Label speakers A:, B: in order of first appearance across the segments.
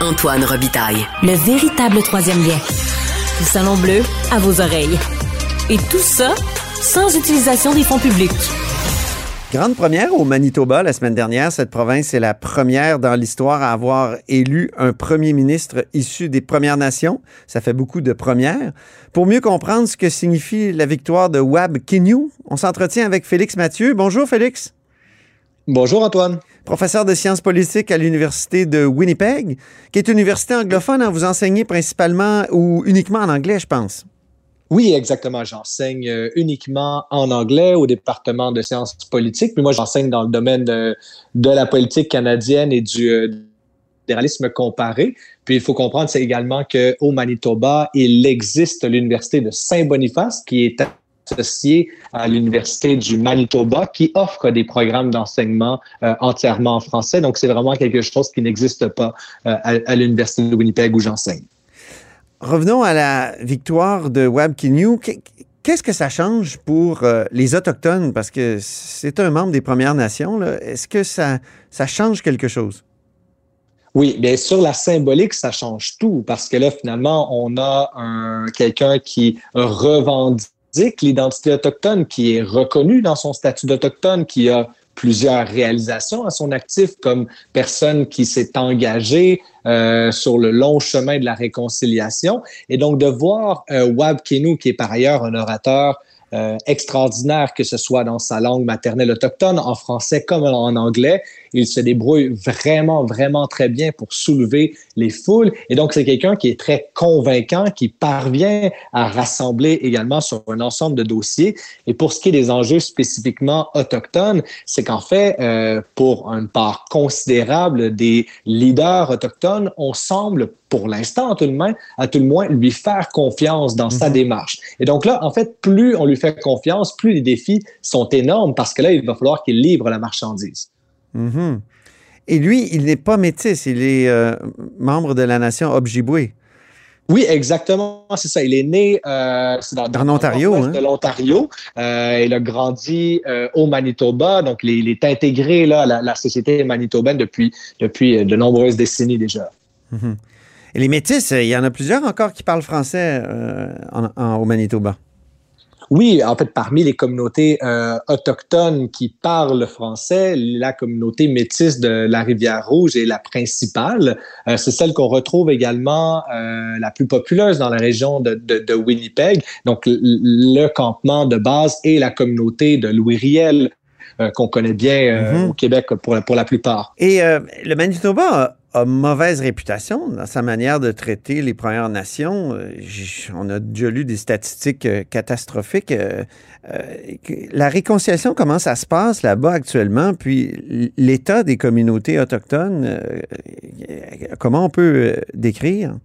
A: Antoine Robitaille.
B: Le véritable troisième lien. Le Salon Bleu à vos oreilles. Et tout ça sans utilisation des fonds publics.
C: Grande première au Manitoba la semaine dernière. Cette province est la première dans l'histoire à avoir élu un premier ministre issu des Premières Nations. Ça fait beaucoup de premières. Pour mieux comprendre ce que signifie la victoire de Wab Kinew, on s'entretient avec Félix Mathieu. Bonjour Félix.
D: Bonjour Antoine.
C: Professeur de sciences politiques à l'Université de Winnipeg, qui est une université anglophone. Hein, vous enseignez principalement ou uniquement en anglais, je pense.
D: Oui, exactement. J'enseigne euh, uniquement en anglais au département de sciences politiques. Puis moi, j'enseigne dans le domaine de, la politique canadienne et du euh, fédéralisme comparé. Puis il faut comprendre, c'est également qu'au Manitoba, il existe l'université de Saint-Boniface qui est associé à l'Université du Manitoba qui offre des programmes d'enseignement euh, entièrement en français. Donc, c'est vraiment quelque chose qui n'existe pas euh, à, l'Université de Winnipeg où j'enseigne.
C: Revenons à la victoire de Wab Kinew. Qu'est-ce que ça change pour euh, les Autochtones? Parce que c'est un membre des Premières Nations. Est-ce que ça, ça change quelque chose?
D: Oui, bien sur la symbolique, ça change tout parce que là, finalement, on a un, quelqu'un qui revendique l'identité autochtone, qui est reconnue dans son statut d'autochtone, qui a plusieurs réalisations à son actif comme personne qui s'est engagée euh, sur le long chemin de la réconciliation. Et donc de voir euh, Wab Kinew, qui est par ailleurs un orateur euh, extraordinaire, que ce soit dans sa langue maternelle autochtone, en français comme en anglais. Il se débrouille vraiment, vraiment très bien pour soulever les foules. Et donc, c'est quelqu'un qui est très convaincant, qui parvient à rassembler également sur un ensemble de dossiers. Et pour ce qui est des enjeux spécifiquement autochtones, c'est qu'en fait, euh, pour une part considérable des leaders autochtones, on semble pour l'instant, à tout le moins, à tout le moins, lui faire confiance dans sa mhm. démarche. Et donc là, en fait, plus on lui fait confiance, plus les défis sont énormes parce que là, il va falloir qu'il livre la marchandise.
C: Mhm. Et lui, il n'est pas métis, il est euh, membre de la nation Ojibwe.
D: Oui, exactement, c'est ça. Il est né euh,
C: dans, dans l'Ontario. Hein?
D: De l'Ontario. Euh, il a grandi euh, au Manitoba, donc il, est intégré là, à la, société manitobaine depuis, depuis de nombreuses décennies déjà.
C: Mhm. Et les métis, il y en a plusieurs encore qui parlent français au Manitoba.
D: Oui, en fait, parmi les communautés euh, autochtones qui parlent français, la communauté métisse de la Rivière-Rouge est la principale. Euh, c'est celle qu'on retrouve également euh, la plus populeuse dans la région de, de, Winnipeg. Donc, le campement de base et la communauté de Louis Riel, qu'on connaît bien mm-hmm. au Québec pour, pour la plupart.
C: Et le Manitoba a mauvaise réputation dans sa manière de traiter les Premières Nations. Euh, on a déjà lu des statistiques euh, catastrophiques. Euh, la réconciliation, comment ça se passe là-bas actuellement? Puis l'état des communautés autochtones, comment on peut décrire?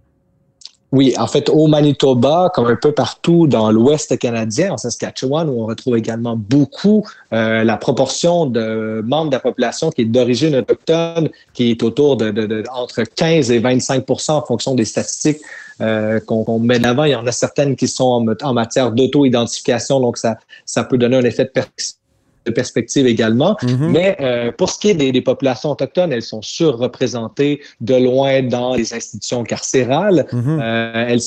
D: Oui, en fait, au Manitoba, comme un peu partout dans l'Ouest canadien, en Saskatchewan, où on retrouve également beaucoup euh, la proportion de membres de la population qui est d'origine autochtone, qui est autour de, entre 15 et 25% en fonction des statistiques euh, qu'on met met avant. Il y en a certaines qui sont en, matière d'auto-identification, donc ça, ça peut donner un effet de perspective de perspective également. Mm-hmm. Mais euh, pour ce qui est des, populations autochtones, elles sont surreprésentées de loin dans les institutions carcérales. Mm-hmm. Euh, elles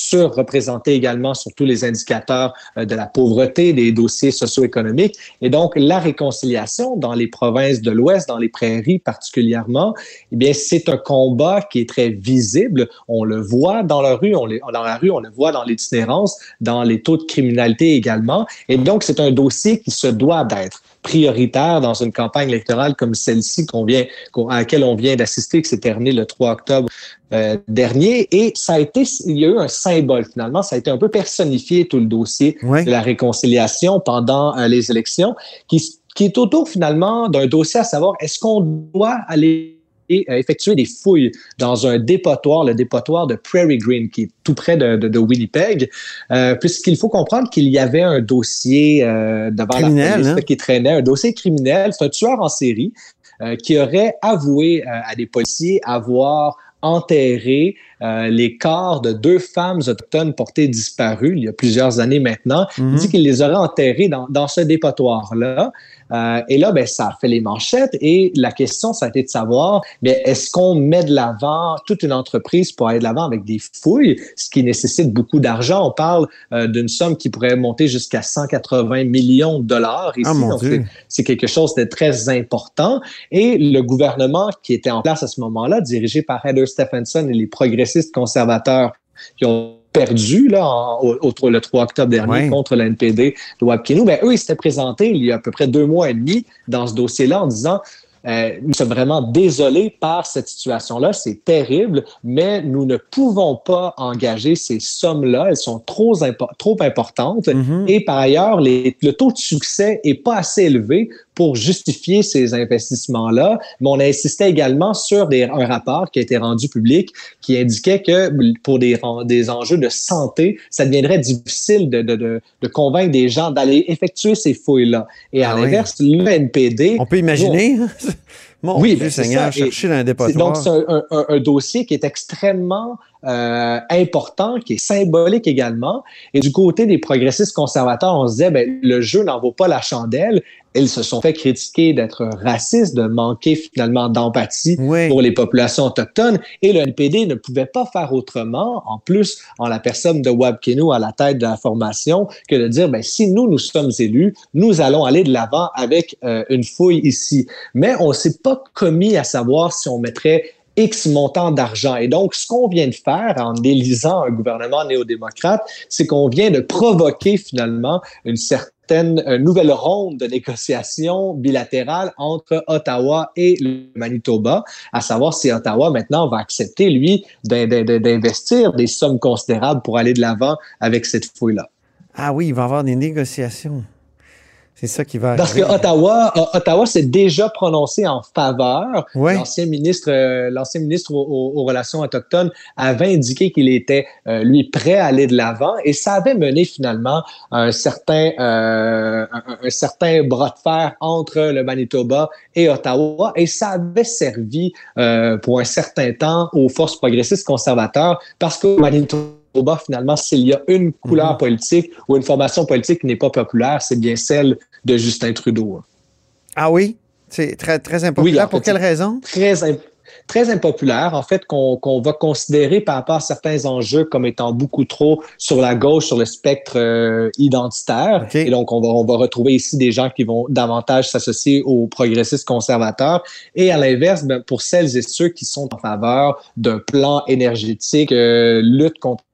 D: surreprésentés également sur tous les indicateurs euh, de la pauvreté, des dossiers socio-économiques. Et donc, la réconciliation dans les provinces de l'Ouest, dans les prairies particulièrement, eh bien, c'est un combat qui est très visible. On le voit dans la rue, on dans la rue, on le voit dans l'itinérance, dans les taux de criminalité également. Et donc, c'est un dossier qui se doit d'être prioritaire dans une campagne électorale comme celle-ci qu'on vient, à laquelle on vient d'assister, qui s'est terminée le 3 octobre euh, dernier. Et ça a été, il y a eu un symbole finalement, ça a été un peu personnifié tout le dossier de la réconciliation pendant euh, les élections, qui, qui est autour finalement d'un dossier à savoir est-ce qu'on doit aller euh, effectuer des fouilles dans un dépotoir, le dépotoir de Prairie Green, qui est tout près de, de, Winnipeg, euh, puisqu'il faut comprendre qu'il y avait un dossier euh, devant la police hein? qui traînait, un dossier criminel. C'est un tueur en série euh, qui aurait avoué à des policiers avoir enterré les corps de deux femmes autochtones portées disparues il y a plusieurs années maintenant. Il dit mhm. qu'il les aurait enterrés dans, dans ce dépotoir-là. Euh, et là, ben, ça a fait les manchettes. Et la question, ça a été de savoir, mais ben, est-ce qu'on met de l'avant toute une entreprise pour aller de l'avant avec des fouilles, ce qui nécessite beaucoup d'argent? On parle euh, d'une somme qui pourrait monter jusqu'à 180 millions de dollars ici.
C: Ah,
D: c'est quelque chose de très important. Et le gouvernement qui était en place à ce moment-là, dirigé par Heather Stephenson et les progressistes conservateurs qui ont perdu là, au, le 3 octobre dernier contre la NPD de Wabkinu, ben, eux, ils s'étaient présentés il y a à peu près deux mois et demi dans ce dossier-là en disant euh, nous sommes vraiment désolés par cette situation-là. C'est terrible, mais nous ne pouvons pas engager ces sommes-là. Elles sont trop, trop importantes. Mm-hmm. Et par ailleurs, les, le taux de succès est pas assez élevé pour justifier ces investissements-là. Mais on a insisté également sur des, un rapport qui a été rendu public qui indiquait que pour des, des enjeux de santé, ça deviendrait difficile de, de, de, convaincre des gens d'aller effectuer ces fouilles-là. Et à ah l'inverse, le NPD...
C: On peut imaginer... oui, Dieu Seigneur, chercher dans un
D: Donc, c'est un, un, un, dossier qui est extrêmement euh, important, qui est symbolique également. Et du côté des progressistes conservateurs, on se disait, ben, le jeu n'en vaut pas la chandelle. Ils se sont fait critiquer d'être racistes, de manquer finalement d'empathie pour les populations autochtones. Et le NPD ne pouvait pas faire autrement, en plus, en la personne de Wab Kenu à la tête de la formation, que de dire, ben, si nous, nous sommes élus, nous allons aller de l'avant avec euh, une fouille ici. Mais on s'est pas commis à savoir si on mettrait X montant d'argent. Et donc, ce qu'on vient de faire en élisant un gouvernement néo-démocrate, c'est qu'on vient de provoquer finalement une certaine nouvelle ronde de négociations bilatérales entre Ottawa et le Manitoba, à savoir si Ottawa maintenant va accepter, lui, d'investir des sommes considérables pour aller de l'avant avec cette fouille-là.
C: Ah oui, il va y avoir des négociations. C'est ça qui va
D: Parce que Ottawa, euh, Ottawa s'est déjà prononcé en faveur. L'ancien ministre, euh, l'ancien ministre aux, relations autochtones avait indiqué qu'il était euh, lui prêt à aller de l'avant et ça avait mené finalement un certain un, certain bras de fer entre le Manitoba et Ottawa et ça avait servi pour un certain temps aux forces progressistes conservateurs parce que Manitoba finalement, s'il y a une couleur mhm. politique ou une formation politique qui n'est pas populaire, c'est bien celle de Justin Trudeau.
C: Ah oui? C'est très, très impopulaire. Pour quelle raison?
D: Très, très impopulaire, en fait, qu'on va considérer par rapport à certains enjeux comme étant beaucoup trop sur la gauche, sur le spectre euh, identitaire. Et donc, on va, on va retrouver ici des gens qui vont davantage s'associer aux progressistes conservateurs. Et à l'inverse, ben, pour celles et ceux qui sont en faveur d'un plan énergétique, euh, lutte contre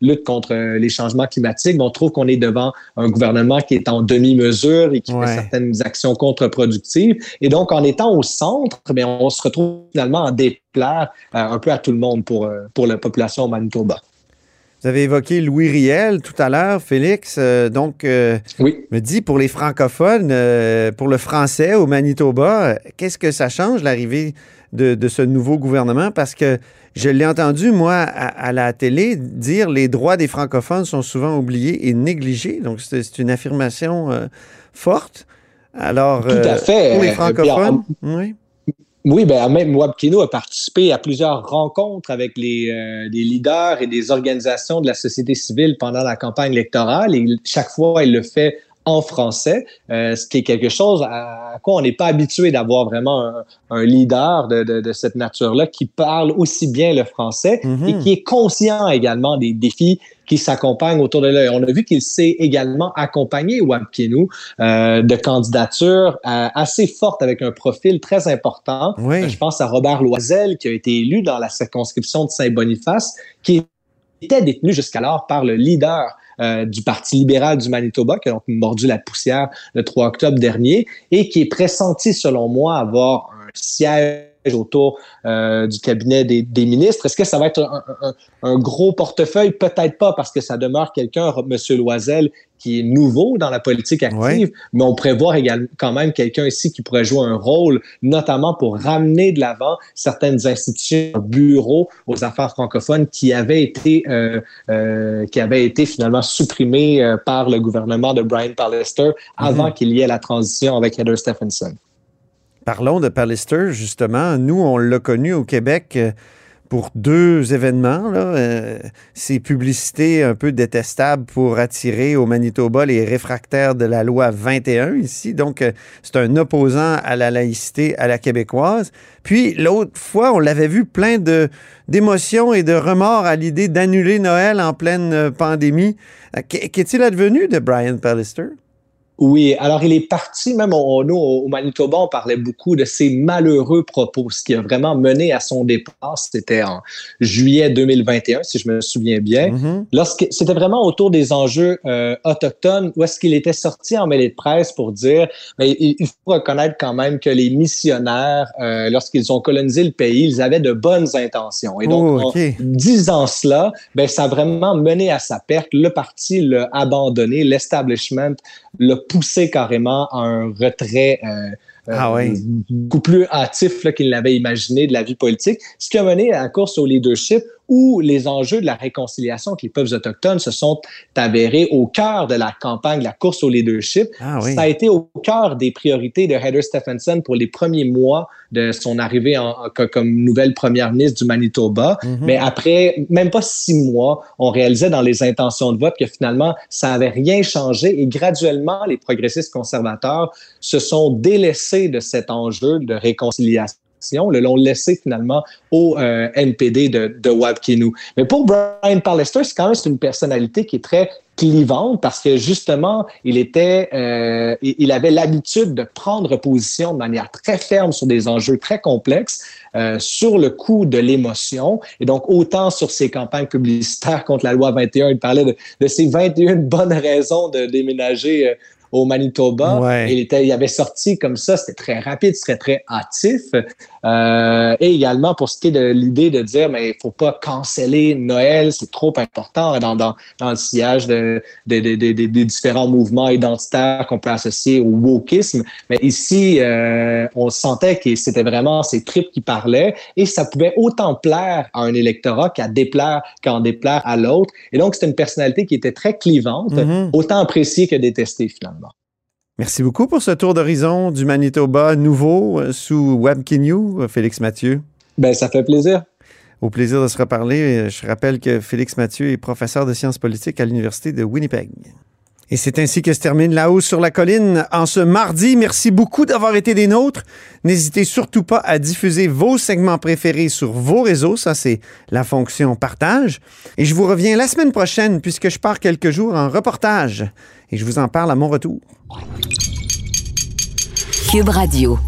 D: lutte contre les changements climatiques, on trouve qu'on est devant un gouvernement qui est en demi-mesure et qui fait certaines actions contre-productives. Et donc, en étant au centre, mais on se retrouve finalement en déplaire euh, un peu à tout le monde pour, euh, pour la population Manitoba.
C: Vous avez évoqué Louis Riel tout à l'heure, Félix. Euh, donc, me dit pour les francophones, pour le français au Manitoba, qu'est-ce que ça change l'arrivée de, ce nouveau gouvernement? Parce que je l'ai entendu, moi, à, la télé, dire les droits des francophones sont souvent oubliés et négligés. Donc, c'est une affirmation euh, forte. Alors,
D: Tout à euh, fait.
C: pour les francophones, oui.
D: Oui, ben même Wabkino a participé à plusieurs rencontres avec les, euh, leaders et des organisations de la société civile pendant la campagne électorale et chaque fois, il le fait en français, euh, ce qui est quelque chose à quoi on n'est pas habitué d'avoir vraiment un, leader de, de, de cette nature-là qui parle aussi bien le français et mhm. qui est conscient également des défis qui s'accompagnent autour de là. On a vu qu'il s'est également accompagné, Wabkinu, euh, de candidatures euh, assez fortes avec un profil très important.
C: Oui.
D: je pense à Robert Loisel, qui a été élu dans la circonscription de Saint-Boniface, qui était détenu jusqu'alors par le leader du Parti libéral du Manitoba, qui a donc mordu la poussière le 3 octobre dernier, et qui est pressenti, selon moi, avoir un siège autour euh, du cabinet des, ministres. Est-ce que ça va être un, gros portefeuille? Peut-être pas, parce que ça demeure quelqu'un, M. Loisel, qui est nouveau dans la politique active, mais on prévoit également quand même quelqu'un ici qui pourrait jouer un rôle, notamment pour ramener de l'avant certaines institutions, bureaux aux affaires francophones qui avaient été euh, euh, qui avaient été finalement supprimées par le gouvernement de Brian Pallister avant mhm. qu'il y ait la transition avec Heather Stephenson.
C: Parlons de Pallister, justement. Nous, on l'a connu au Québec. Euh, pour deux événements. Là. ces publicités un peu détestables pour attirer au Manitoba les réfractaires de la loi 21 ici. Donc, c'est un opposant à la laïcité à la québécoise. Puis, l'autre fois, on l'avait vu plein de, d'émotions et de remords à l'idée d'annuler Noël en pleine pandémie. Qu'est-il advenu de Brian Pallister?
D: Oui, alors il est parti, même au, nous, au Manitoba, on parlait beaucoup de ses malheureux propos, ce qui a vraiment mené à son départ. C'était en juillet 2021, si je me souviens bien. Mm-hmm. Lorsque C'était vraiment autour des enjeux euh, autochtones, où est-ce qu'il était sorti en mêlée de presse pour dire, mais il, faut reconnaître quand même que les missionnaires, euh, lorsqu'ils ont colonisé le pays, ils avaient de bonnes intentions. Et donc, oh, en disant cela, ben, ça a vraiment mené à sa perte. Le parti l'a abandonné, l'establishment l'a poussé carrément à un retrait euh, ah euh, beaucoup plus hâtif qu'il l'avait imaginé de la vie politique, ce qui a mené à la course au leadership où les enjeux de la réconciliation avec les peuples autochtones se sont avérés au cœur de la campagne, de la course au leadership. Ah Ça a été au cœur des priorités de Heather Stephenson pour les premiers mois de son arrivée en, comme nouvelle première ministre du Manitoba. Mm-hmm. Mais après même pas six mois, on réalisait dans les intentions de vote que finalement, ça n'avait rien changé et graduellement, les progressistes conservateurs se sont délaissés de cet enjeu de réconciliation le l'ont laissé finalement au euh, NPD de, de Wabkinu. Mais pour Brian Pallister, c'est quand même une personnalité qui est très clivante parce que justement, il était, euh, il avait l'habitude de prendre position de manière très ferme sur des enjeux très complexes, euh, sur le coup de l'émotion. Et donc, autant sur ses campagnes publicitaires contre la loi 21, il parlait de, de ces 21 bonnes raisons de déménager au Manitoba. Il, était, il avait sorti comme ça, c'était très rapide, c'était très hâtif. Euh, et également pour ce qui est de l'idée de dire, mais il faut pas canceller Noël, c'est trop important dans, dans, dans le sillage de, de, de, des différents mouvements identitaires qu'on peut associer au wokisme. Mais ici, euh, on sentait que c'était vraiment ces tripes qui parlaient et ça pouvait autant plaire à un électorat qu'à déplaire, qu'en déplaire à l'autre. Et donc, c'était une personnalité qui était très clivante, mm-hmm. autant appréciée que détestée finalement.
C: Merci beaucoup pour ce tour d'horizon du Manitoba nouveau euh, sous WebKinew, euh, Félix Mathieu.
D: Ben, ça fait plaisir.
C: Au plaisir de se reparler. Euh, je rappelle que Félix Mathieu est professeur de sciences politiques à l'Université de Winnipeg. Et c'est ainsi que se termine La Hausse sur la colline en ce mardi. Merci beaucoup d'avoir été des nôtres. N'hésitez surtout pas à diffuser vos segments préférés sur vos réseaux. Ça, c'est la fonction partage. Et je vous reviens la semaine prochaine puisque je pars quelques jours en reportage et je vous en parle à mon retour.
B: Cube Radio.